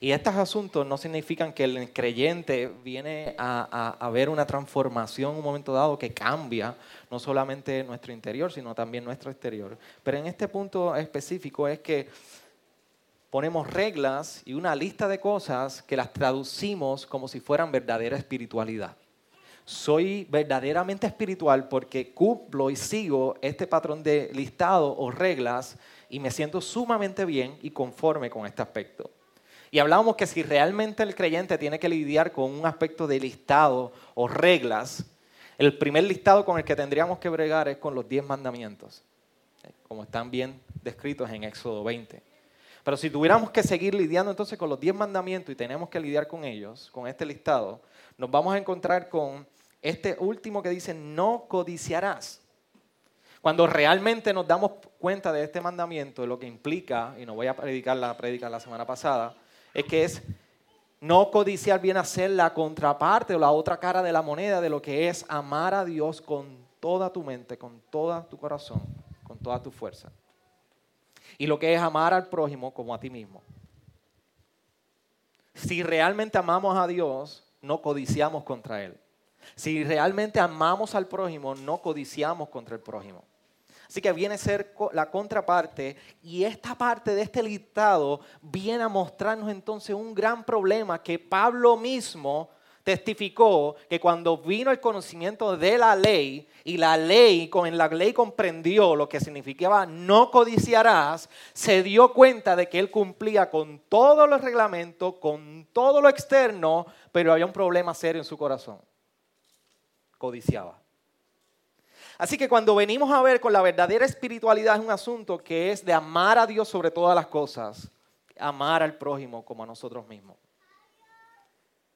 Y estos asuntos no significan que el creyente viene a, ver una transformación en un momento dado que cambia no solamente nuestro interior, sino también nuestro exterior. Pero en este punto específico es que ponemos reglas y una lista de cosas que las traducimos como si fueran verdadera espiritualidad. Soy verdaderamente espiritual porque cumplo y sigo este patrón de listado o reglas y me siento sumamente bien y conforme con este aspecto. Y hablábamos que si realmente el creyente tiene que lidiar con un aspecto de listado o reglas, el primer listado con el que tendríamos que bregar es con los diez mandamientos, como están bien descritos en Éxodo 20. Pero si tuviéramos que seguir lidiando entonces con los diez mandamientos y tenemos que lidiar con ellos, con este listado, nos vamos a encontrar con este último que dice, no codiciarás. Cuando realmente nos damos cuenta de este mandamiento, de lo que implica, y no voy a predicar la predica la semana pasada, es que es no codiciar viene a ser la contraparte o la otra cara de la moneda de lo que es amar a Dios con toda tu mente, con todo tu corazón, con toda tu fuerza. Y lo que es amar al prójimo como a ti mismo. Si realmente amamos a Dios, no codiciamos contra Él. Si realmente amamos al prójimo, no codiciamos contra el prójimo. Así que viene a ser la contraparte y esta parte de este listado viene a mostrarnos entonces un gran problema que Pablo mismo testificó que cuando vino el conocimiento de la ley y la ley, con la ley comprendió lo que significaba no codiciarás, se dio cuenta de que él cumplía con todos los reglamentos, con todo lo externo, pero había un problema serio en su corazón. Codiciaba. Así que cuando venimos a ver con la verdadera espiritualidad es un asunto que es de amar a Dios sobre todas las cosas, amar al prójimo como a nosotros mismos.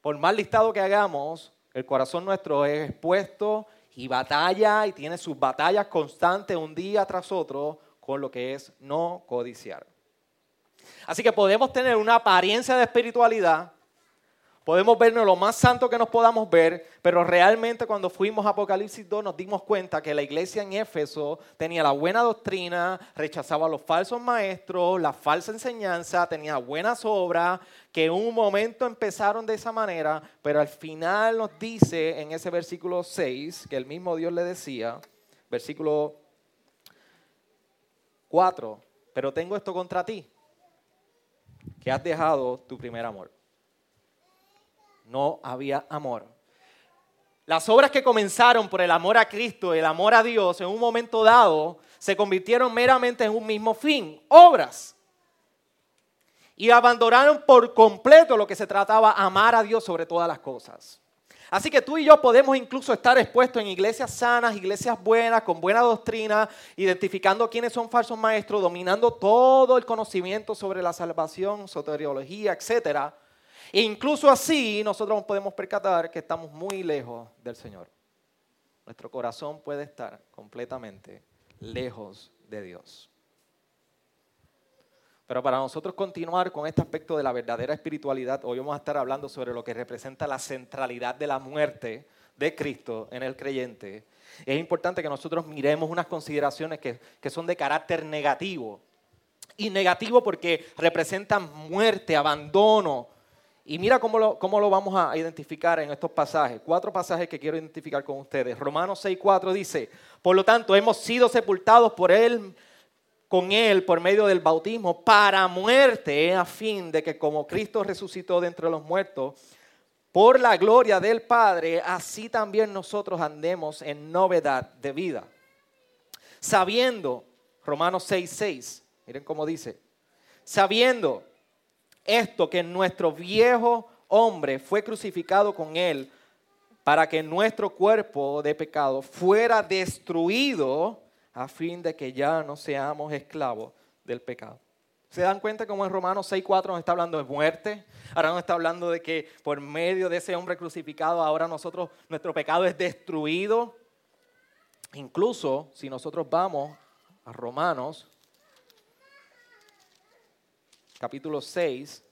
Por más listado que hagamos, el corazón nuestro es expuesto y batalla y tiene sus batallas constantes un día tras otro con lo que es no codiciar. Así que podemos tener una apariencia de espiritualidad, Podemos vernos lo más santo que nos podamos ver, pero realmente cuando fuimos a Apocalipsis 2 nos dimos cuenta que la iglesia en Éfeso tenía la buena doctrina, rechazaba a los falsos maestros, la falsa enseñanza, tenía buenas obras, que en un momento empezaron de esa manera, pero al final nos dice en ese versículo 6, que el mismo Dios le decía, versículo 4, pero tengo esto contra ti, que has dejado tu primer amor no había amor. Las obras que comenzaron por el amor a Cristo, el amor a Dios, en un momento dado, se convirtieron meramente en un mismo fin, obras. Y abandonaron por completo lo que se trataba, amar a Dios sobre todas las cosas. Así que tú y yo podemos incluso estar expuestos en iglesias sanas, iglesias buenas, con buena doctrina, identificando quiénes son falsos maestros, dominando todo el conocimiento sobre la salvación, soteriología, etcétera. E incluso así nosotros podemos percatar que estamos muy lejos del Señor. Nuestro corazón puede estar completamente lejos de Dios. Pero para nosotros continuar con este aspecto de la verdadera espiritualidad, hoy vamos a estar hablando sobre lo que representa la centralidad de la muerte de Cristo en el creyente. Es importante que nosotros miremos unas consideraciones que, que son de carácter negativo. Y negativo porque representan muerte, abandono, y mira cómo lo, cómo lo, vamos a identificar en estos pasajes. Cuatro pasajes que quiero identificar con ustedes. Romanos 6.4 dice, por lo tanto, hemos sido sepultados por Él, con Él, por medio del bautismo, para muerte, a fin de que como Cristo resucitó de entre los muertos, por la gloria del Padre, así también nosotros andemos en novedad de vida. Sabiendo, Romanos 6.6, miren cómo dice, sabiendo esto que nuestro viejo hombre fue crucificado con él para que nuestro cuerpo de pecado fuera destruido a fin de que ya no seamos esclavos del pecado. ¿Se dan cuenta cómo en Romanos 6.4 nos está hablando de muerte? Ahora nos está hablando de que por medio de ese hombre crucificado ahora nosotros, nuestro pecado es destruido. Incluso si nosotros vamos a Romanos capítulo 6.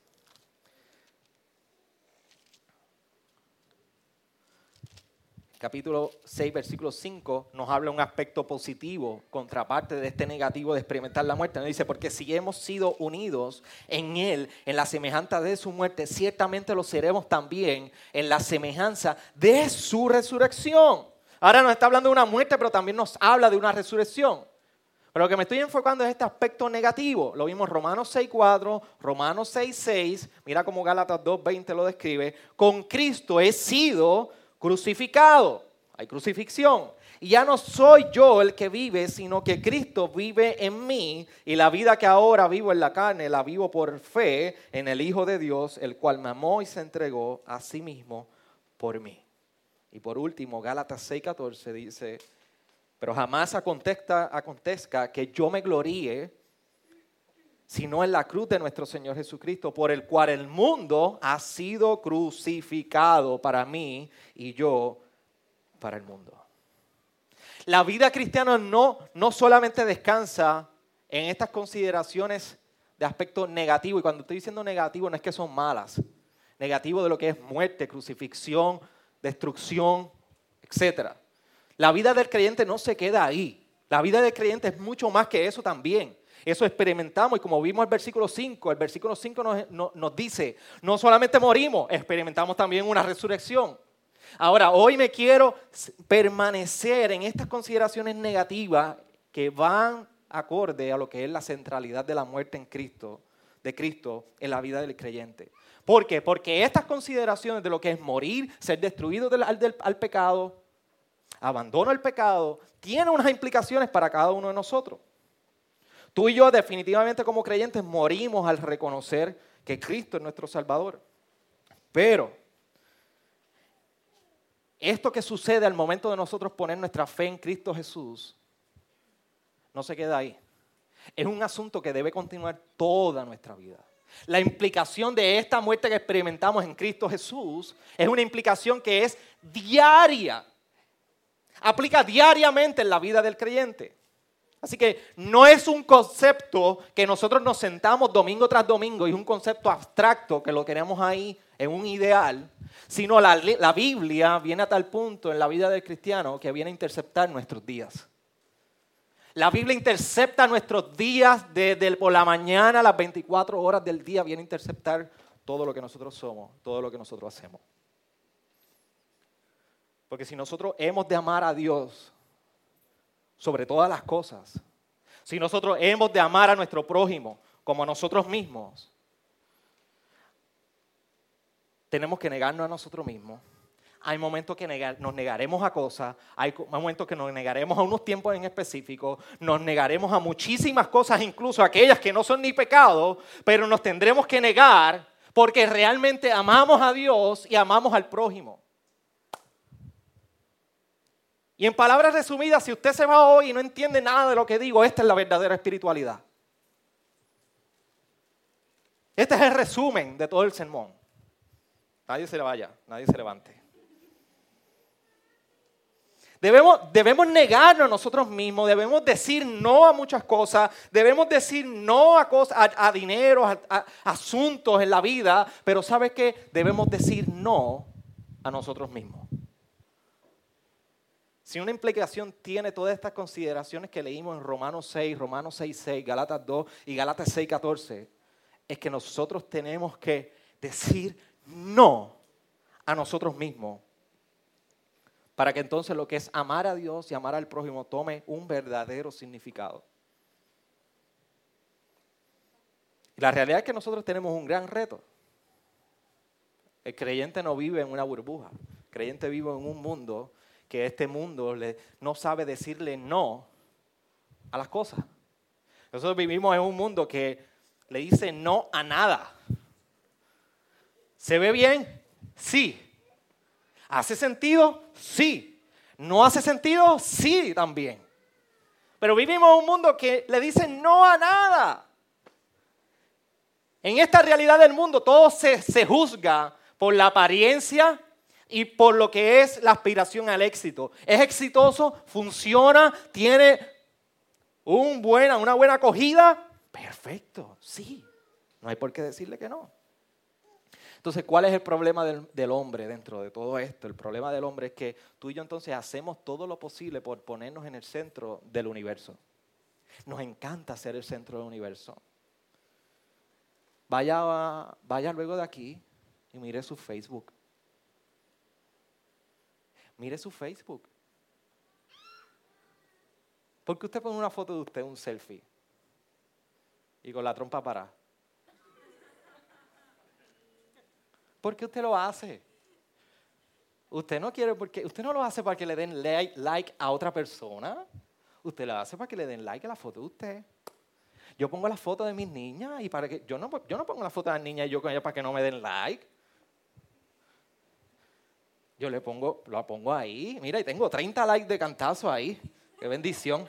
capítulo 6, versículo 5, nos habla un aspecto positivo, contraparte de este negativo de experimentar la muerte. Nos dice, porque si hemos sido unidos en Él, en la semejanza de su muerte, ciertamente lo seremos también en la semejanza de su resurrección. Ahora nos está hablando de una muerte, pero también nos habla de una resurrección. Pero lo que me estoy enfocando es este aspecto negativo. Lo vimos Romanos 6.4, Romanos 6.6, mira cómo Gálatas 2.20 lo describe. Con Cristo he sido crucificado. Hay crucifixión. Y ya no soy yo el que vive, sino que Cristo vive en mí. Y la vida que ahora vivo en la carne, la vivo por fe en el Hijo de Dios, el cual me amó y se entregó a sí mismo por mí. Y por último, Gálatas 6:14 dice, pero jamás acontezca que yo me gloríe sino en la cruz de nuestro Señor Jesucristo, por el cual el mundo ha sido crucificado para mí y yo para el mundo. La vida cristiana no, no solamente descansa en estas consideraciones de aspecto negativo, y cuando estoy diciendo negativo no es que son malas, negativo de lo que es muerte, crucifixión, destrucción, etc. La vida del creyente no se queda ahí. La vida del creyente es mucho más que eso también. Eso experimentamos y como vimos el versículo 5, el versículo 5 nos, nos, dice, no solamente morimos, experimentamos también una resurrección. Ahora, hoy me quiero permanecer en estas consideraciones negativas que van acorde a lo que es la centralidad de la muerte en Cristo, de Cristo en la vida del creyente. ¿Por qué? Porque estas consideraciones de lo que es morir, ser destruido al, al pecado, abandono al pecado, tienen unas implicaciones para cada uno de nosotros. Tú y yo definitivamente como creyentes morimos al reconocer que Cristo es nuestro Salvador. Pero esto que sucede al momento de nosotros poner nuestra fe en Cristo Jesús, no se queda ahí. Es un asunto que debe continuar toda nuestra vida. La implicación de esta muerte que experimentamos en Cristo Jesús es una implicación que es diaria. Aplica diariamente en la vida del creyente. Así que no es un concepto que nosotros nos sentamos domingo tras domingo y es un concepto abstracto que lo queremos ahí en un ideal, sino la, Biblia viene a tal punto en la vida del cristiano que viene a interceptar nuestros días. La Biblia intercepta nuestros días desde por la mañana, las 24 horas del día, viene a interceptar todo lo que nosotros somos, todo lo que nosotros hacemos. Porque si nosotros hemos de amar a Dios sobre todas las cosas. Si nosotros hemos de amar a nuestro prójimo como a nosotros mismos, tenemos que negarnos a nosotros mismos. Hay momentos que nos negaremos a cosas, hay momentos que nos negaremos a unos tiempos en específico, nos negaremos a muchísimas cosas, incluso aquellas que no son ni pecado, pero nos tendremos que negar porque realmente amamos a Dios y amamos al prójimo. Y en palabras resumidas, si usted se va hoy y no entiende nada de lo que digo, esta es la verdadera espiritualidad. Este es el resumen de todo el sermón. Nadie se le vaya, nadie se levante. Debemos, debemos negarnos a nosotros mismos, debemos decir no a muchas cosas, debemos decir no a, cosas, a, dinero, a, a asuntos en la vida, pero ¿sabe qué? Debemos decir no a nosotros mismos. Si una implicación tiene todas estas consideraciones que leímos en Romanos 6, Romanos 6, 6, Galatas 2 y Galatas 6, 14, es que nosotros tenemos que decir no a nosotros mismos para que entonces lo que es amar a Dios y amar al prójimo tome un verdadero significado. La realidad es que nosotros tenemos un gran reto. El creyente no vive en una burbuja. El creyente vive en un mundo que este mundo no sabe decirle no a las cosas. Nosotros vivimos en un mundo que le dice no a nada. ¿Se ve bien? Sí. ¿Hace sentido? Sí. ¿No hace sentido? Sí también. Pero vivimos en un mundo que le dice no a nada. En esta realidad del mundo todo se, se juzga por la apariencia, y por lo que es la aspiración al éxito. Es exitoso, funciona, tiene una buena acogida. Perfecto, sí. No hay por qué decirle que no. Entonces, ¿cuál es el problema del, del, hombre dentro de todo esto? El problema del hombre es que tú y yo entonces hacemos todo lo posible por ponernos en el centro del universo. Nos encanta ser el centro del universo. Vaya, vaya luego de aquí y mire su Facebook. Mire su Facebook. ¿Por qué usted pone una foto de usted, un selfie? Y con la trompa para. ¿Por qué usted lo hace? Usted no quiere porque usted no lo hace para que le den like a otra persona. Usted lo hace para que le den like a la foto de usted. Yo pongo la foto de mis niñas y para que yo no, yo no pongo la foto de las niñas y yo con ellas para que no me den like. Yo le pongo, lo pongo ahí. Mira, y tengo 30 likes de cantazo ahí. Qué bendición.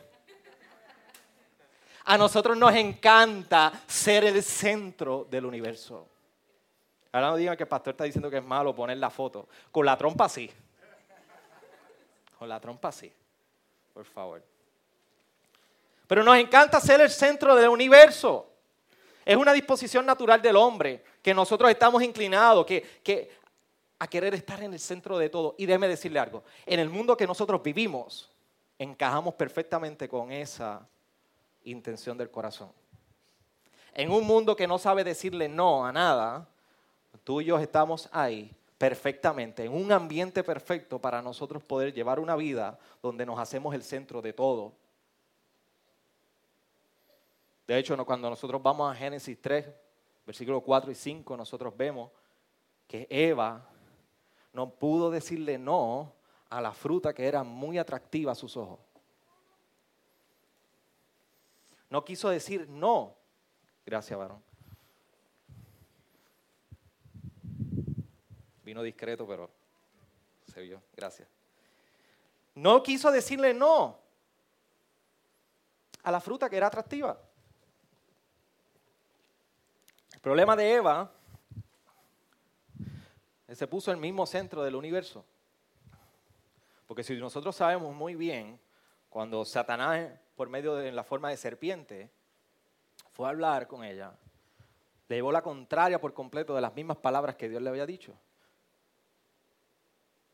A nosotros nos encanta ser el centro del universo. Ahora no digan que el pastor está diciendo que es malo poner la foto. Con la trompa sí. Con la trompa sí. Por favor. Pero nos encanta ser el centro del universo. Es una disposición natural del hombre que nosotros estamos inclinados que, a querer estar en el centro de todo. Y déjeme decirle algo. En el mundo que nosotros vivimos, encajamos perfectamente con esa intención del corazón. En un mundo que no sabe decirle no a nada, Tú y yo estamos ahí perfectamente, en un ambiente perfecto para nosotros poder llevar una vida donde nos hacemos el centro de todo. De hecho, cuando nosotros vamos a Génesis 3, versículos 4 y 5, nosotros vemos que Eva no pudo decirle no a la fruta que era muy atractiva a sus ojos. No quiso decir no. Gracias, varón. Vino discreto, pero se vio. Gracias. No quiso decirle no a la fruta que era atractiva. El problema de Eva se puso el mismo centro del universo. Porque si nosotros sabemos muy bien, cuando Satanás, por medio de la forma de serpiente, fue a hablar con ella, le llevó la contraria por completo de las mismas palabras que Dios le había dicho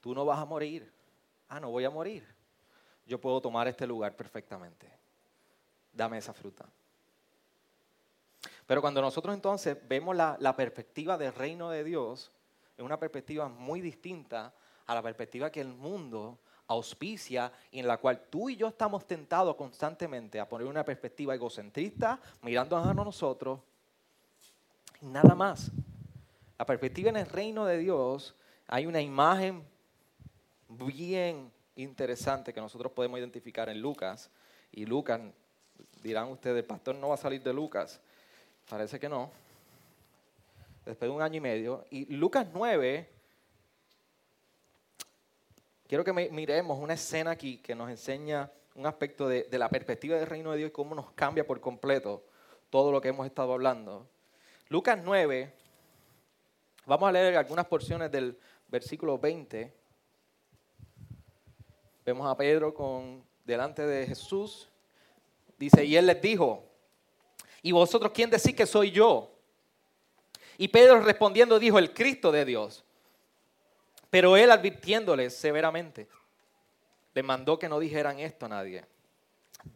tú no vas a morir. Ah, no voy a morir. Yo puedo tomar este lugar perfectamente. Dame esa fruta. Pero cuando nosotros entonces vemos la, la perspectiva del reino de Dios, es una perspectiva muy distinta a la perspectiva que el mundo auspicia y en la cual tú y yo estamos tentados constantemente a poner una perspectiva egocentrista, mirando a nosotros, y nada más. La perspectiva en el reino de Dios, hay una imagen bien interesante que nosotros podemos identificar en Lucas. Y Lucas, dirán ustedes, el pastor no va a salir de Lucas. Parece que no. Después de un año y medio. Y Lucas 9, quiero que miremos una escena aquí que nos enseña un aspecto de, de la perspectiva del reino de Dios y cómo nos cambia por completo todo lo que hemos estado hablando. Lucas 9, vamos a leer algunas porciones del versículo 20 Vemos a Pedro con, delante de Jesús. Dice, y él les dijo, ¿y vosotros quién decís que soy yo? Y Pedro respondiendo dijo, el Cristo de Dios. Pero él advirtiéndoles severamente, le mandó que no dijeran esto a nadie,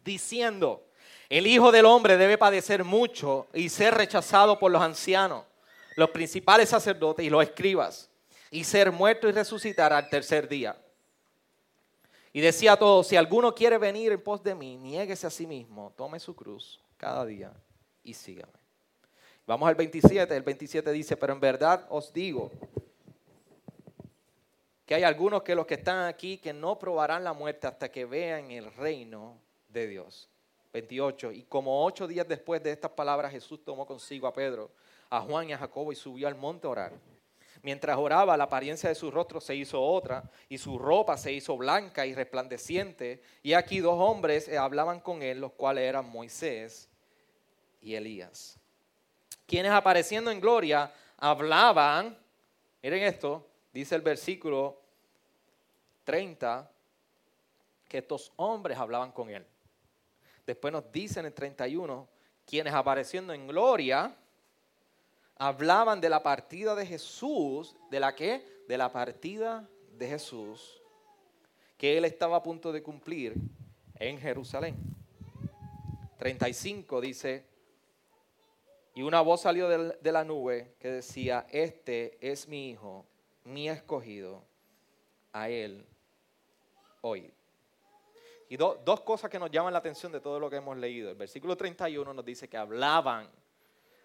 diciendo, el Hijo del Hombre debe padecer mucho y ser rechazado por los ancianos, los principales sacerdotes y los escribas, y ser muerto y resucitar al tercer día. Y decía a todos, si alguno quiere venir en pos de mí, niéguese a sí mismo, tome su cruz cada día y sígame. Vamos al 27, el 27 dice, pero en verdad os digo que hay algunos que los que están aquí que no probarán la muerte hasta que vean el reino de Dios. 28, y como ocho días después de estas palabras Jesús tomó consigo a Pedro, a Juan y a Jacobo y subió al monte a orar. Mientras oraba, la apariencia de su rostro se hizo otra y su ropa se hizo blanca y resplandeciente. Y aquí dos hombres eh, hablaban con él, los cuales eran Moisés y Elías. Quienes apareciendo en gloria hablaban, miren esto, dice el versículo 30, que estos hombres hablaban con él. Después nos dicen en el 31, quienes apareciendo en gloria hablaban de la partida de Jesús, ¿de la qué? De la partida de Jesús, que él estaba a punto de cumplir en Jerusalén. 35 dice, y una voz salió de la nube que decía, este es mi hijo, mi escogido, a él hoy. Y dos cosas que nos llaman la atención de todo lo que hemos leído. El versículo 31 nos dice que hablaban,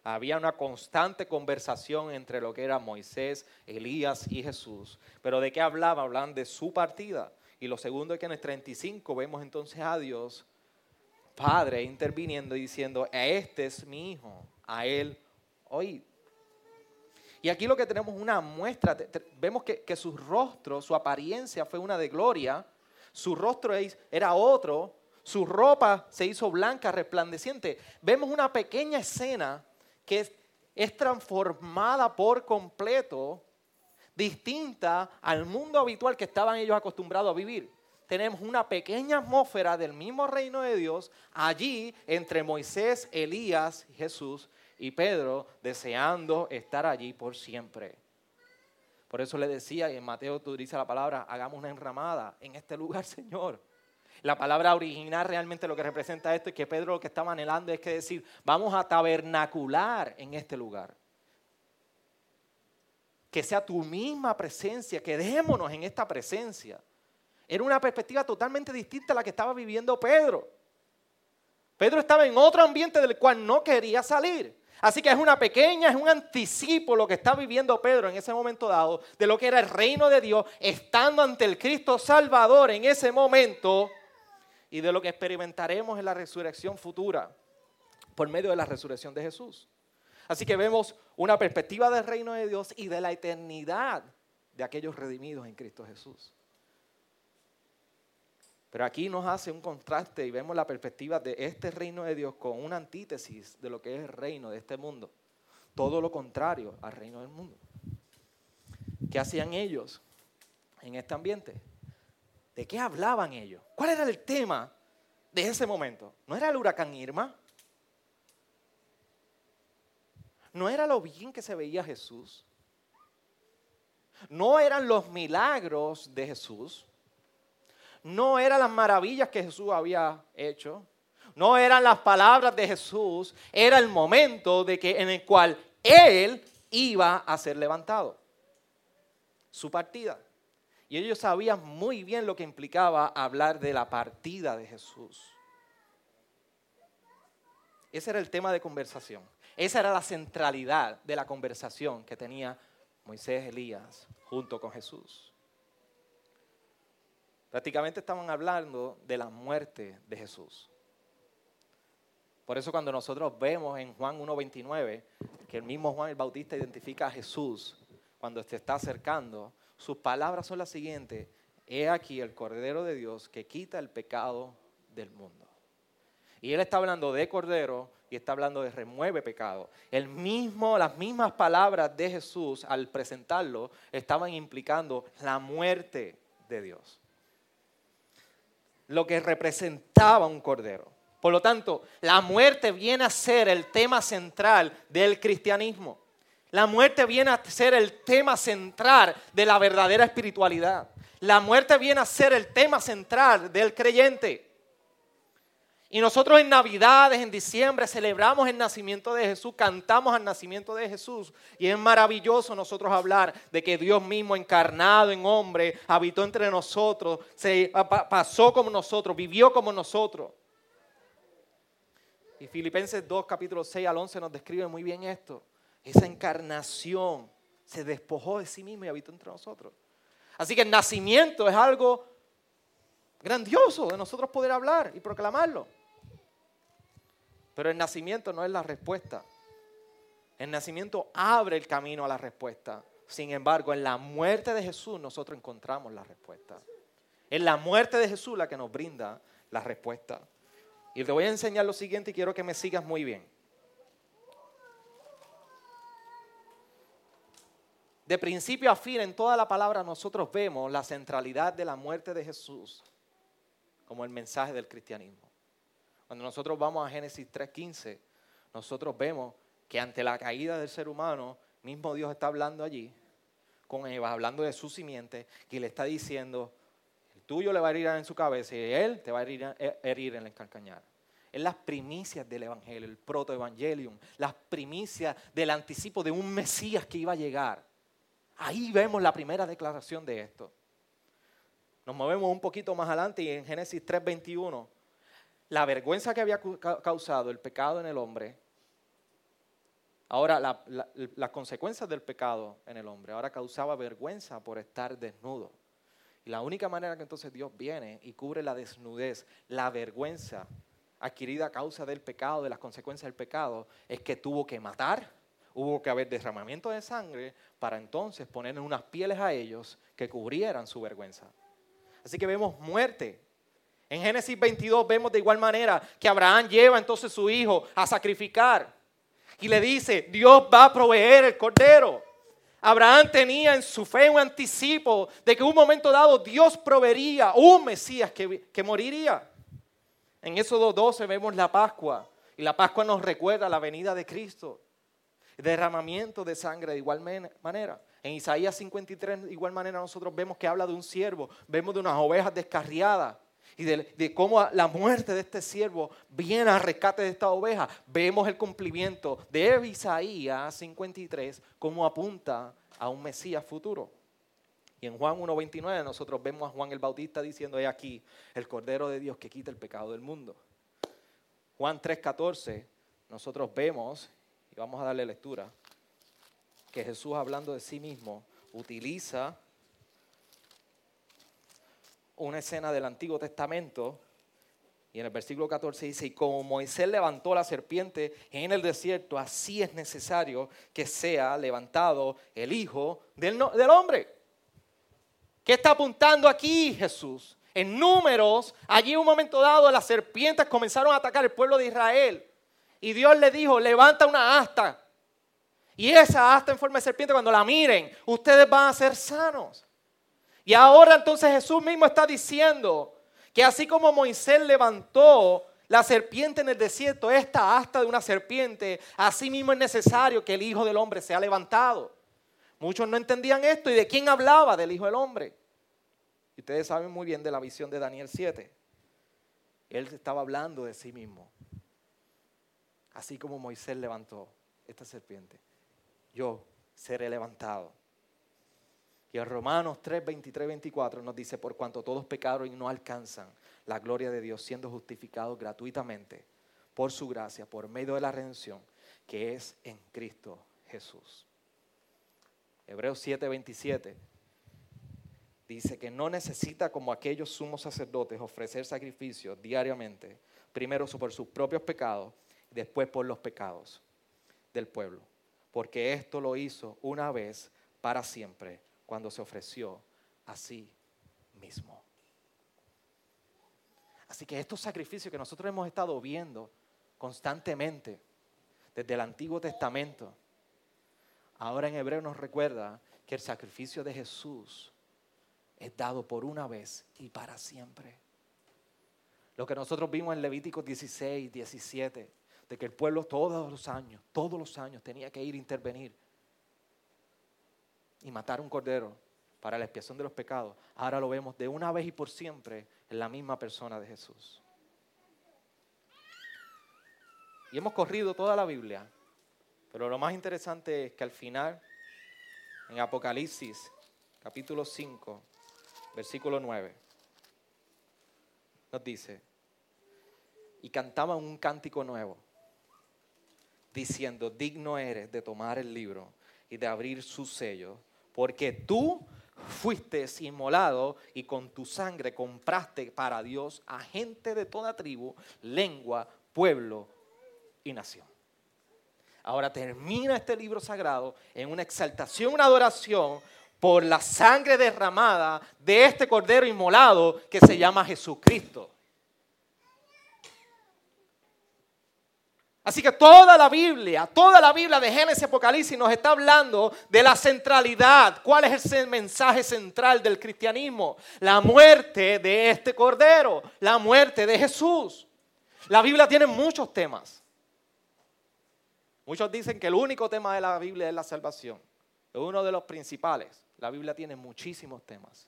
había una constante conversación entre lo que era Moisés, Elías y Jesús. Pero ¿de qué hablaban? Hablaban de su partida. Y lo segundo es que en el 35 vemos entonces a Dios, Padre, interviniendo y diciendo, este es mi hijo, a él oíd. Y aquí lo que tenemos una muestra, vemos que, que su rostro, su apariencia fue una de gloria, su rostro era otro, su ropa se hizo blanca, resplandeciente. Vemos una pequeña escena que es, transformada por completo, distinta al mundo habitual que estaban ellos acostumbrados a vivir. Tenemos una pequeña atmósfera del mismo reino de Dios allí entre Moisés, Elías, Jesús y Pedro, deseando estar allí por siempre. Por eso le decía, y en Mateo tú dices la palabra, hagamos una enramada en este lugar, Señor. La palabra original realmente lo que representa esto es que Pedro lo que estaba anhelando es que decir, vamos a tabernacular en este lugar. Que sea tu misma presencia, quedémonos en esta presencia. Era una perspectiva totalmente distinta a la que estaba viviendo Pedro. Pedro estaba en otro ambiente del cual no quería salir. Así que es una pequeña, es un anticipo lo que está viviendo Pedro en ese momento dado de lo que era el reino de Dios, estando ante el Cristo Salvador en ese momento y de lo que experimentaremos en la resurrección futura por medio de la resurrección de Jesús. Así que vemos una perspectiva del reino de Dios y de la eternidad de aquellos redimidos en Cristo Jesús. Pero aquí nos hace un contraste y vemos la perspectiva de este reino de Dios con una antítesis de lo que es el reino de este mundo. Todo lo contrario al reino del mundo. ¿Qué hacían ellos en este ambiente? ¿De qué hablaban ellos? ¿Cuál era el tema de ese momento? ¿No era el huracán Irma? ¿No era lo bien que se veía Jesús? ¿No eran los milagros de Jesús? No eran las maravillas que Jesús había hecho, no eran las palabras de Jesús, era el momento de que, en el cual Él iba a ser levantado. Su partida. Y ellos sabían muy bien lo que implicaba hablar de la partida de Jesús. Ese era el tema de conversación. Esa era la centralidad de la conversación que tenía Moisés Elías junto con Jesús. Prácticamente estaban hablando de la muerte de Jesús. Por eso cuando nosotros vemos en Juan 1.29 que el mismo Juan el Bautista identifica a Jesús cuando se está acercando, sus palabras son las siguientes. He aquí el Cordero de Dios que quita el pecado del mundo. Y él está hablando de Cordero y está hablando de remueve pecado. El mismo, las mismas palabras de Jesús al presentarlo estaban implicando la muerte de Dios lo que representaba un cordero. Por lo tanto, la muerte viene a ser el tema central del cristianismo. La muerte viene a ser el tema central de la verdadera espiritualidad. La muerte viene a ser el tema central del creyente. Y nosotros en Navidades, en diciembre, celebramos el nacimiento de Jesús, cantamos al nacimiento de Jesús. Y es maravilloso nosotros hablar de que Dios mismo encarnado en hombre, habitó entre nosotros, se pasó como nosotros, vivió como nosotros. Y Filipenses 2, capítulo 6 al 11 nos describe muy bien esto. Esa encarnación se despojó de sí mismo y habitó entre nosotros. Así que el nacimiento es algo grandioso de nosotros poder hablar y proclamarlo. Pero el nacimiento no es la respuesta. El nacimiento abre el camino a la respuesta. Sin embargo, en la muerte de Jesús nosotros encontramos la respuesta. Es la muerte de Jesús la que nos brinda la respuesta. Y te voy a enseñar lo siguiente y quiero que me sigas muy bien. De principio a fin, en toda la palabra nosotros vemos la centralidad de la muerte de Jesús como el mensaje del cristianismo. Cuando nosotros vamos a Génesis 3.15, nosotros vemos que ante la caída del ser humano, mismo Dios está hablando allí con Eva, hablando de su simiente, y le está diciendo, el tuyo le va a herir en su cabeza y él te va a herir, eh, herir en el calcañar. Es las primicias del Evangelio, el protoevangelium, las primicias del anticipo de un Mesías que iba a llegar. Ahí vemos la primera declaración de esto. Nos movemos un poquito más adelante y en Génesis 3:21, la vergüenza que había causado el pecado en el hombre, ahora las consecuencias del pecado en el hombre, ahora causaba vergüenza por estar desnudo. Y la única manera que entonces Dios viene y cubre la desnudez, la vergüenza adquirida a causa del pecado, de las consecuencias del pecado, es que tuvo que matar, hubo que haber derramamiento de sangre para entonces poner unas pieles a ellos que cubrieran su vergüenza. Así que vemos muerte. En Génesis 22 vemos de igual manera que Abraham lleva entonces su hijo a sacrificar y le dice, Dios va a proveer el cordero. Abraham tenía en su fe un anticipo de que en un momento dado Dios proveería un Mesías que, que moriría. En Éxodo 12 vemos la Pascua y la Pascua nos recuerda la venida de Cristo. Derramamiento de sangre de igual manera. En Isaías 53 de igual manera nosotros vemos que habla de un siervo, vemos de unas ovejas descarriadas y de, cómo la muerte de este siervo viene al rescate de esta oveja. Vemos el cumplimiento de Isaías 53 como apunta a un Mesías futuro. Y en Juan 1.29 nosotros vemos a Juan el Bautista diciendo, he aquí el Cordero de Dios que quita el pecado del mundo. Juan 3.14 nosotros vemos, y vamos a darle lectura, que Jesús hablando de sí mismo utiliza una escena del Antiguo Testamento y en el versículo 14 dice, y como Moisés levantó la serpiente en el desierto, así es necesario que sea levantado el Hijo del, del Hombre. ¿Qué está apuntando aquí Jesús? En números, allí en un momento dado las serpientes comenzaron a atacar el pueblo de Israel. Y Dios le dijo, levanta una asta. Y esa asta en forma de serpiente, cuando la miren, ustedes van a ser sanos. Y ahora entonces Jesús mismo está diciendo que así como Moisés levantó la serpiente en el desierto, esta asta de una serpiente, así mismo es necesario que el Hijo del Hombre sea levantado. Muchos no entendían esto y de quién hablaba, del Hijo del Hombre. Y ustedes saben muy bien de la visión de Daniel 7. Él estaba hablando de sí mismo. Así como Moisés levantó esta serpiente, yo seré levantado. Y en Romanos 3, 23, 24 nos dice, por cuanto todos pecaron y no alcanzan la gloria de Dios, siendo justificados gratuitamente por su gracia, por medio de la redención que es en Cristo Jesús. Hebreos 7, 27 dice que no necesita como aquellos sumos sacerdotes ofrecer sacrificios diariamente, primero por sus propios pecados y después por los pecados del pueblo, porque esto lo hizo una vez para siempre cuando se ofreció a sí mismo. Así que estos sacrificios que nosotros hemos estado viendo constantemente desde el Antiguo Testamento, ahora en hebreo nos recuerda que el sacrificio de Jesús es dado por una vez y para siempre. Lo que nosotros vimos en Levítico 16, 17, de que el pueblo todos los años, todos los años tenía que ir a intervenir y matar un cordero para la expiación de los pecados. Ahora lo vemos de una vez y por siempre en la misma persona de Jesús. Y hemos corrido toda la Biblia, pero lo más interesante es que al final, en Apocalipsis capítulo 5, versículo 9, nos dice, y cantaban un cántico nuevo, diciendo, digno eres de tomar el libro y de abrir su sello, porque tú fuiste inmolado y con tu sangre compraste para Dios a gente de toda tribu, lengua, pueblo y nación. Ahora termina este libro sagrado en una exaltación, una adoración por la sangre derramada de este cordero inmolado que se llama Jesucristo. Así que toda la Biblia, toda la Biblia de Génesis y Apocalipsis nos está hablando de la centralidad. ¿Cuál es el mensaje central del cristianismo? La muerte de este cordero, la muerte de Jesús. La Biblia tiene muchos temas. Muchos dicen que el único tema de la Biblia es la salvación. Es uno de los principales. La Biblia tiene muchísimos temas.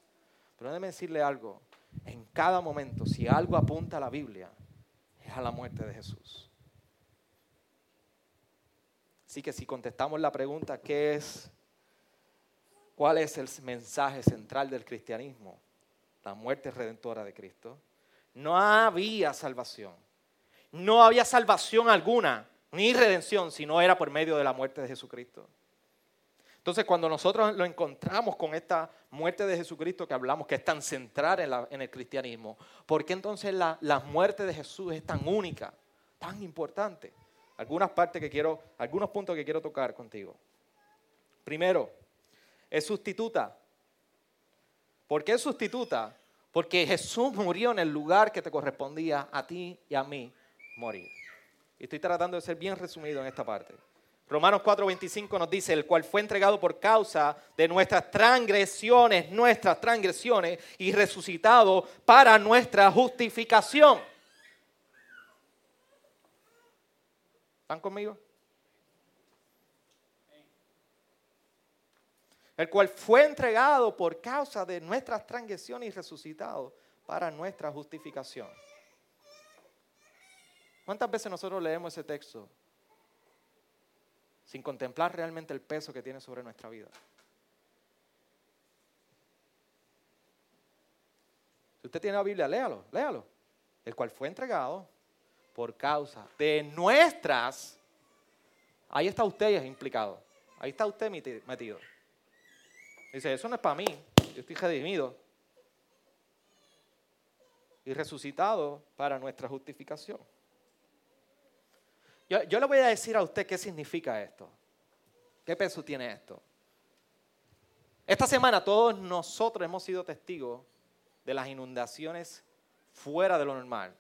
Pero déjeme decirle algo. En cada momento, si algo apunta a la Biblia, es a la muerte de Jesús. Así que si contestamos la pregunta, ¿qué es? ¿Cuál es el mensaje central del cristianismo? La muerte redentora de Cristo. No había salvación. No había salvación alguna, ni redención, si no era por medio de la muerte de Jesucristo. Entonces, cuando nosotros lo encontramos con esta muerte de Jesucristo que hablamos, que es tan central en, el cristianismo, ¿por qué entonces la, muerte de Jesús es tan única, tan importante? Algunas partes que quiero, algunos puntos que quiero tocar contigo. Primero, es sustituta. ¿Por qué es sustituta? Porque Jesús murió en el lugar que te correspondía a ti y a mí morir. Y estoy tratando de ser bien resumido en esta parte. Romanos 4:25 nos dice, el cual fue entregado por causa de nuestras transgresiones, nuestras transgresiones, y resucitado para nuestra justificación. ¿Están conmigo? El cual fue entregado por causa de nuestras transgresiones y resucitado para nuestra justificación. ¿Cuántas veces nosotros leemos ese texto sin contemplar realmente el peso que tiene sobre nuestra vida. Si usted tiene la Biblia, léalo, léalo. El cual fue entregado por causa de nuestras. Ahí está usted implicado. Ahí está usted metido. Dice, eso no es para mí. Yo estoy redimido. Y resucitado para nuestra justificación. Yo, le voy a decir a usted qué significa esto. ¿Qué peso tiene esto? Esta semana todos nosotros hemos sido testigos de las inundaciones fuera de lo normal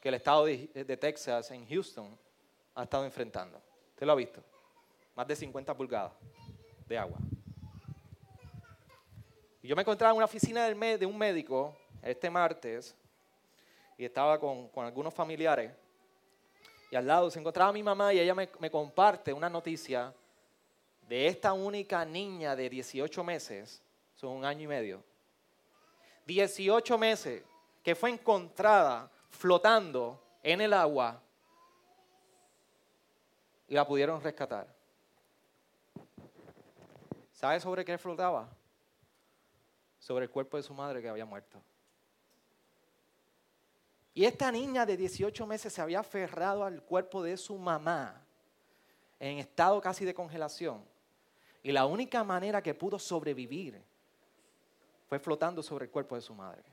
que el estado de, Texas en Houston ha estado enfrentando. ¿Usted lo ha visto? Más de 50 pulgadas de agua. Y yo me encontraba en una oficina de un médico este martes y estaba con, con algunos familiares y al lado se encontraba mi mamá y ella me, comparte una noticia de esta única niña de 18 meses, son un año y medio, 18 meses que fue encontrada flotando en el agua y la pudieron rescatar. ¿Sabe sobre qué flotaba? Sobre el cuerpo de su madre que había muerto. Y esta niña de 18 meses se había aferrado al cuerpo de su mamá en estado casi de congelación. Y la única manera que pudo sobrevivir fue flotando sobre el cuerpo de su madre.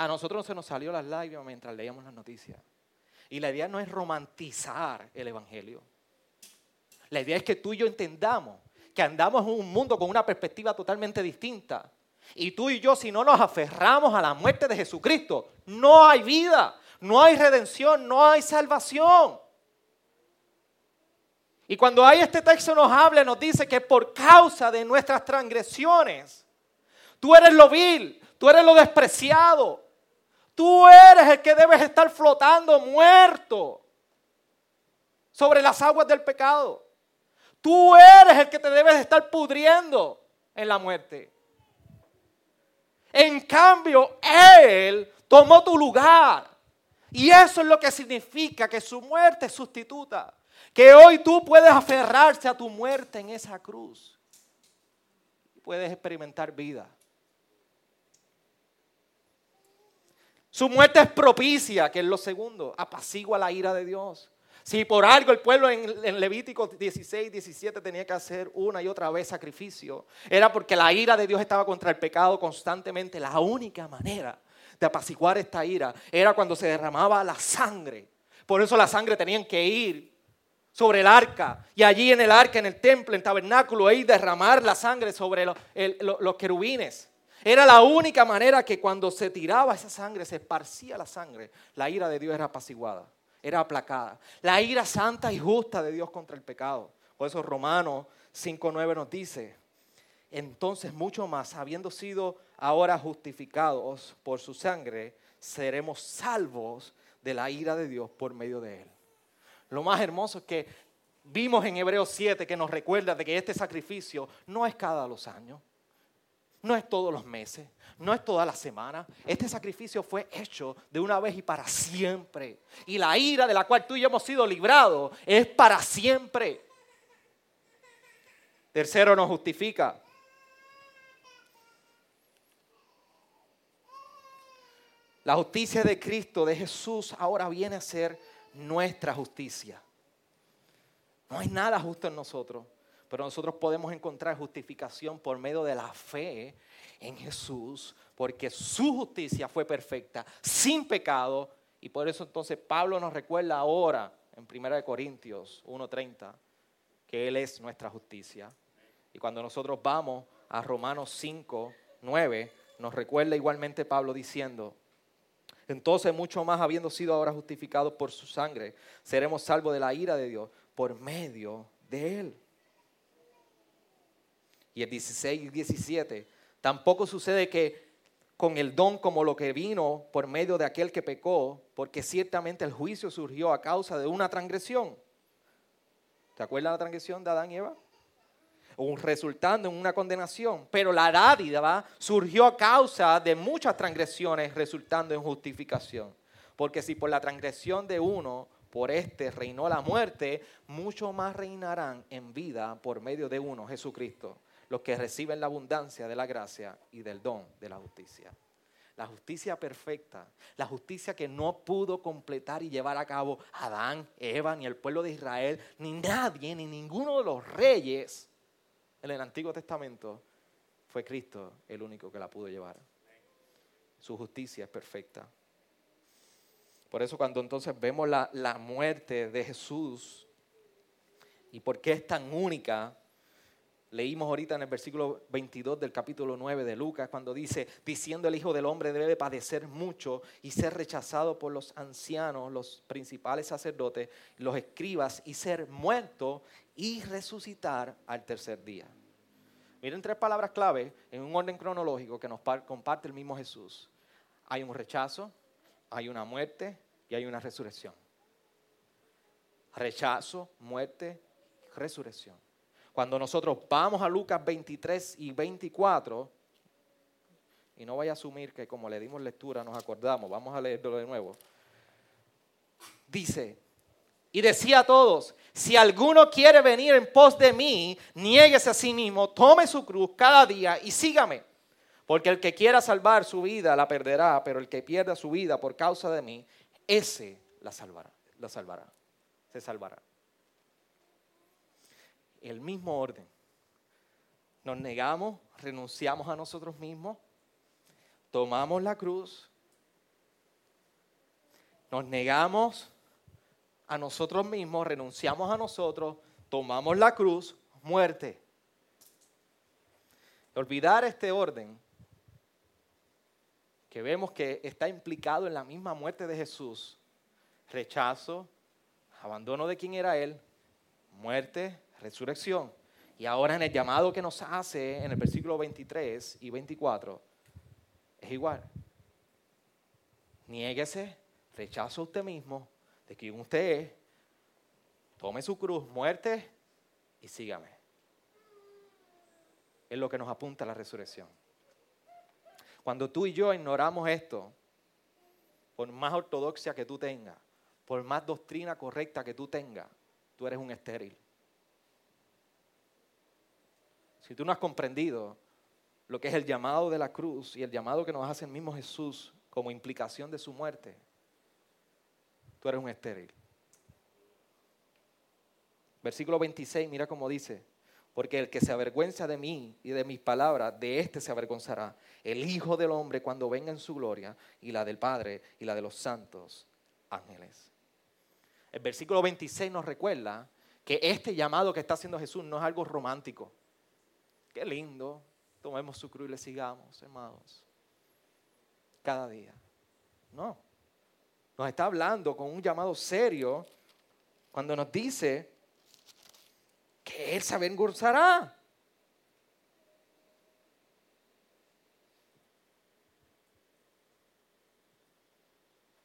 A nosotros se nos salió las lágrimas mientras leíamos las noticias. Y la idea no es romantizar el Evangelio. La idea es que tú y yo entendamos que andamos en un mundo con una perspectiva totalmente distinta y tú y yo, si no nos aferramos a la muerte de Jesucristo, no hay vida, no hay redención, no hay salvación. Y cuando hay este texto nos habla, nos dice que por causa de nuestras transgresiones, tú eres lo vil, tú eres lo despreciado, tú eres el que debes estar flotando muerto sobre las aguas del pecado. Tú eres el que te debes estar pudriendo en la muerte. En cambio, Él tomó tu lugar. Y eso es lo que significa que su muerte es sustituta. Que hoy tú puedes aferrarse a tu muerte en esa cruz. Puedes experimentar vida. Su muerte es propicia, que es lo segundo, apacigua la ira de Dios. Si por algo el pueblo en, Levítico 16, 17 tenía que hacer una y otra vez sacrificio, era porque la ira de Dios estaba contra el pecado constantemente. La única manera de apaciguar esta ira era cuando se derramaba la sangre. Por eso la sangre tenían que ir sobre el arca y allí en el arca, en el templo, en tabernáculo, y derramar la sangre sobre los querubines. Era la única manera que cuando se tiraba esa sangre, se esparcía la sangre, la ira de Dios era apaciguada era aplacada. La ira santa y justa de Dios contra el pecado. Por eso Romanos 5.9 nos dice, entonces mucho más, habiendo sido ahora justificados por su sangre, seremos salvos de la ira de Dios por medio de él. Lo más hermoso es que vimos en Hebreos 7 que nos recuerda de que este sacrificio no es cada los años, no es todos los meses, no es toda la semana. Este sacrificio fue hecho de una vez y para siempre. Y la ira de la cual tú y yo hemos sido librados es para siempre. Tercero, nos justifica. La justicia de Cristo, de Jesús, ahora viene a ser nuestra justicia. No hay nada justo en nosotros, pero nosotros podemos encontrar justificación por medio de la fe en Jesús, porque su justicia fue perfecta, sin pecado, y por eso entonces Pablo nos recuerda ahora en 1 Corintios 1:30 que Él es nuestra justicia. Y cuando nosotros vamos a Romanos 5, 9, nos recuerda igualmente Pablo diciendo, entonces mucho más habiendo sido ahora justificados por su sangre, seremos salvos de la ira de Dios por medio de él. Y el 16 y 17, tampoco sucede que con el don como lo que vino por medio de aquel que pecó, porque ciertamente el juicio surgió a causa de una transgresión. ¿Te acuerdas la transgresión de Adán y Eva? resultando en una condenación. Pero la dádiva surgió a causa de muchas transgresiones, resultando en justificación. Porque si por la transgresión de uno, por este reinó la muerte, mucho más reinarán en vida por medio de uno, Jesucristo, los que reciben la abundancia de la gracia y del don de la justicia. La justicia perfecta, la justicia que no pudo completar y llevar a cabo Adán, Eva, ni el pueblo de Israel, ni nadie, ni ninguno de los reyes en el Antiguo Testamento, fue Cristo el único que la pudo llevar. Su justicia es perfecta. Por eso cuando entonces vemos la, la muerte de Jesús y por qué es tan única, Leímos ahorita en el versículo 22 del capítulo 9 de Lucas, cuando dice, diciendo el Hijo del Hombre debe padecer mucho y ser rechazado por los ancianos, los principales sacerdotes, los escribas, y ser muerto y resucitar al tercer día. Miren tres palabras clave en un orden cronológico que nos comparte el mismo Jesús. Hay un rechazo, hay una muerte y hay una resurrección. Rechazo, muerte, resurrección. Cuando nosotros vamos a Lucas 23 y 24, y no vaya a asumir que como le dimos lectura nos acordamos, vamos a leerlo de nuevo. Dice, y decía a todos, si alguno quiere venir en pos de mí, niéguese a sí mismo, tome su cruz cada día y sígame. Porque el que quiera salvar su vida la perderá, pero el que pierda su vida por causa de mí, ese la salvará, la salvará, se salvará el mismo orden. Nos negamos, renunciamos a nosotros mismos, tomamos la cruz, nos negamos a nosotros mismos, renunciamos a nosotros, tomamos la cruz, muerte. Olvidar este orden que vemos que está implicado en la misma muerte de Jesús, rechazo, abandono de quien era Él, muerte, resurrección. Y ahora en el llamado que nos hace en el versículo 23 y 24, es igual. Niéguese, rechazo a usted mismo, de quien usted es, tome su cruz, muerte y sígame. Es lo que nos apunta la resurrección. Cuando tú y yo ignoramos esto, por más ortodoxia que tú tengas, por más doctrina correcta que tú tengas, tú eres un estéril. Si tú no has comprendido lo que es el llamado de la cruz y el llamado que nos hace el mismo Jesús como implicación de su muerte, tú eres un estéril. Versículo 26, mira cómo dice, porque el que se avergüenza de mí y de mis palabras, de éste se avergonzará el Hijo del Hombre cuando venga en su gloria y la del Padre y la de los santos ángeles. El versículo 26 nos recuerda que este llamado que está haciendo Jesús no es algo romántico. Qué lindo. Tomemos su cruz y le sigamos, hermanos. Cada día. No. Nos está hablando con un llamado serio cuando nos dice que Él se avergonzará.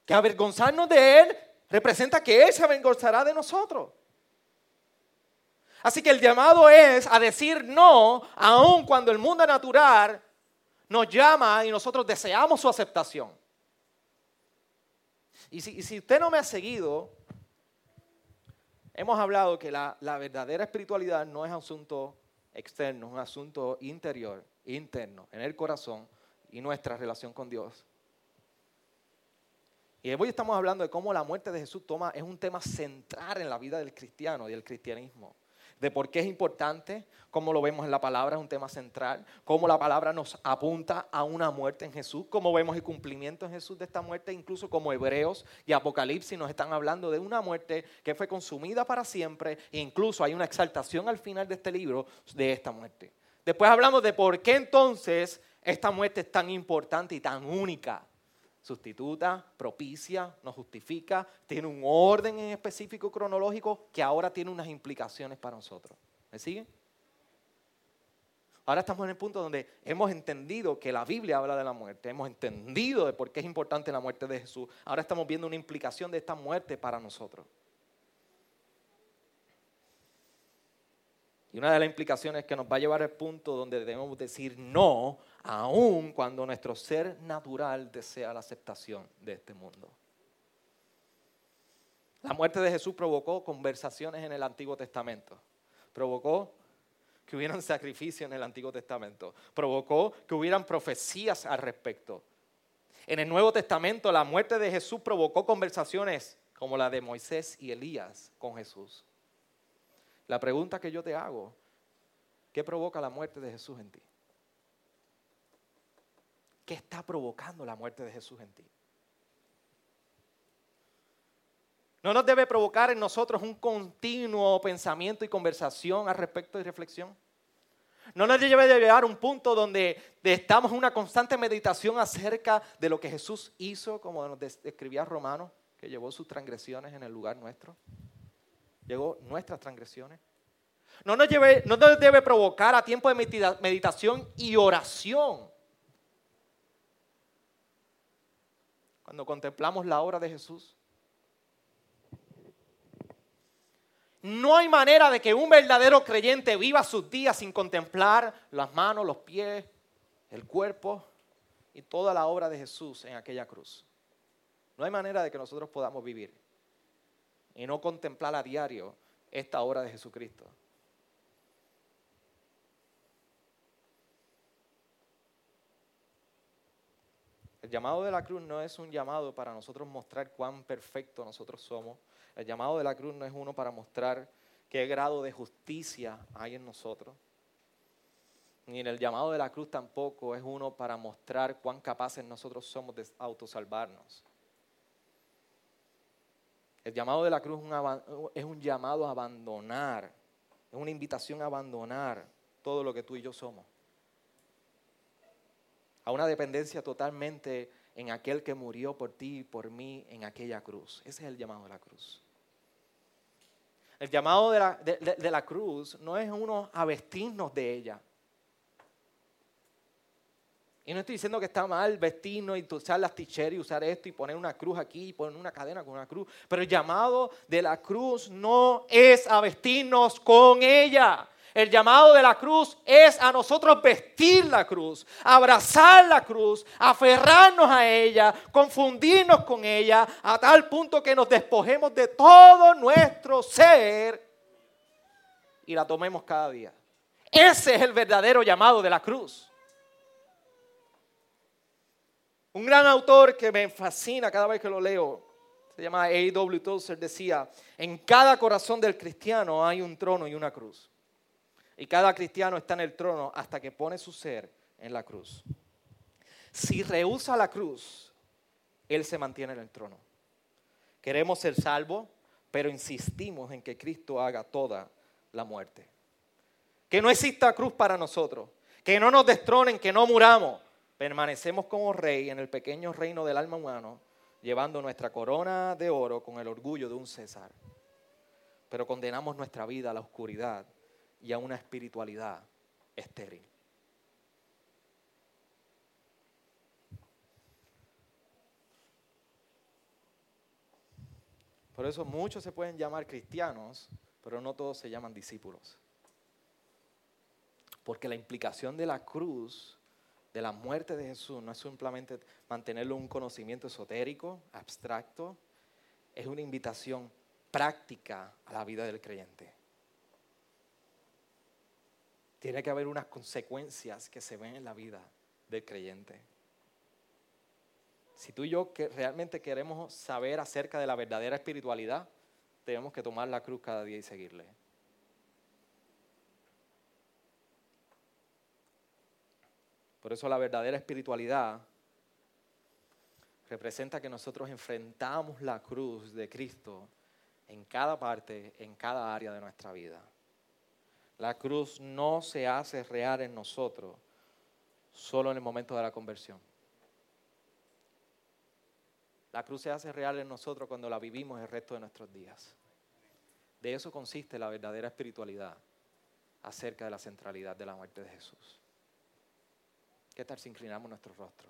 Que avergonzarnos de Él representa que Él se avergonzará de nosotros. Así que el llamado es a decir no, aun cuando el mundo natural nos llama y nosotros deseamos su aceptación. Y si, usted no me ha seguido, hemos hablado que la, verdadera espiritualidad no es asunto externo, es un asunto interior, interno, en el corazón y nuestra relación con Dios. Y hoy estamos hablando de cómo la muerte de Jesús toma, es un tema central en la vida del cristiano y del cristianismo de por qué es importante, cómo lo vemos en la palabra, es un tema central, cómo la palabra nos apunta a una muerte en Jesús, cómo vemos el cumplimiento en Jesús de esta muerte, incluso como Hebreos y Apocalipsis nos están hablando de una muerte que fue consumida para siempre e incluso hay una exaltación al final de este libro de esta muerte. Después hablamos de por qué entonces esta muerte es tan importante y tan única sustituta, propicia, nos justifica, tiene un orden en específico cronológico que ahora tiene unas implicaciones para nosotros. ¿Me siguen? Ahora estamos en el punto donde hemos entendido que la Biblia habla de la muerte, hemos entendido de por qué es importante la muerte de Jesús. Ahora estamos viendo una implicación de esta muerte para nosotros. Y una de las implicaciones que nos va a llevar al punto donde debemos decir no, aun cuando nuestro ser natural desea la aceptación de este mundo. La muerte de Jesús provocó conversaciones en el Antiguo Testamento. Provocó que hubieran sacrificios en el Antiguo Testamento. Provocó que hubieran profecías al respecto. En el Nuevo Testamento la muerte de Jesús provocó conversaciones como la de Moisés y Elías con Jesús. La pregunta que yo te hago, ¿qué provoca la muerte de Jesús en ti? ¿Qué está provocando la muerte de Jesús en ti? ¿No nos debe provocar en nosotros un continuo pensamiento y conversación al respecto y reflexión? ¿No nos debe llevar a un punto donde estamos en una constante meditación acerca de lo que Jesús hizo, como nos describía Romano, que llevó sus transgresiones en el lugar nuestro? llegó nuestras transgresiones. No nos, no nos debe provocar a tiempo de meditación y oración. Cuando contemplamos la obra de Jesús. No hay manera de que un verdadero creyente viva sus días sin contemplar las manos, los pies, el cuerpo y toda la obra de Jesús en aquella cruz. No hay manera de que nosotros podamos vivir y no contemplar a diario esta obra de Jesucristo. El llamado de la cruz no es un llamado para nosotros mostrar cuán perfecto nosotros somos. El llamado de la cruz no es uno para mostrar qué grado de justicia hay en nosotros. Ni en el llamado de la cruz tampoco es uno para mostrar cuán capaces nosotros somos de autosalvarnos. El llamado de la cruz es un llamado a abandonar, es una invitación a abandonar todo lo que tú y yo somos. A una dependencia totalmente en aquel que murió por ti y por mí en aquella cruz. Ese es el llamado de la cruz. El llamado de la, de la cruz no es uno a vestirnos de ella. Y no estoy diciendo que está mal vestirnos y usar las ticheras y usar esto y poner una cruz aquí y poner una cadena con una cruz. Pero el llamado de la cruz no es a vestirnos con ella. El llamado de la cruz es a nosotros vestir la cruz, abrazar la cruz, aferrarnos a ella, confundirnos con ella, a tal punto que nos despojemos de todo nuestro ser y la tomemos cada día. Ese es el verdadero llamado de la cruz. Un gran autor que me fascina cada vez que lo leo, se llama A.W. Tozer, decía, en cada corazón del cristiano hay un trono y una cruz. Y cada cristiano está en el trono hasta que pone su ser en la cruz. Si rehúsa la cruz, Él se mantiene en el trono. Queremos ser salvos, pero insistimos en que Cristo haga toda la muerte. Que no exista cruz para nosotros. Que no nos destronen, que no muramos permanecemos como rey en el pequeño reino del alma humano, llevando nuestra corona de oro con el orgullo de un César. Pero condenamos nuestra vida a la oscuridad y a una espiritualidad estéril. Por eso muchos se pueden llamar cristianos, pero no todos se llaman discípulos. Porque la implicación de la cruz, de la muerte de Jesús, no es simplemente mantenerlo un conocimiento esotérico, abstracto, es una invitación práctica a la vida del creyente. Tiene que haber unas consecuencias que se ven en la vida del creyente. Si tú y yo realmente queremos saber acerca de la verdadera espiritualidad, tenemos que tomar la cruz cada día y seguirle. Por eso la verdadera espiritualidad representa que nosotros enfrentamos la cruz de Cristo en cada parte, en cada área de nuestra vida. La cruz no se hace real en nosotros solo en el momento de la conversión. La cruz se hace real en nosotros cuando la vivimos el resto de nuestros días. De eso consiste la verdadera espiritualidad acerca de la centralidad de la muerte de Jesús. ¿Qué tal si inclinamos nuestro rostro?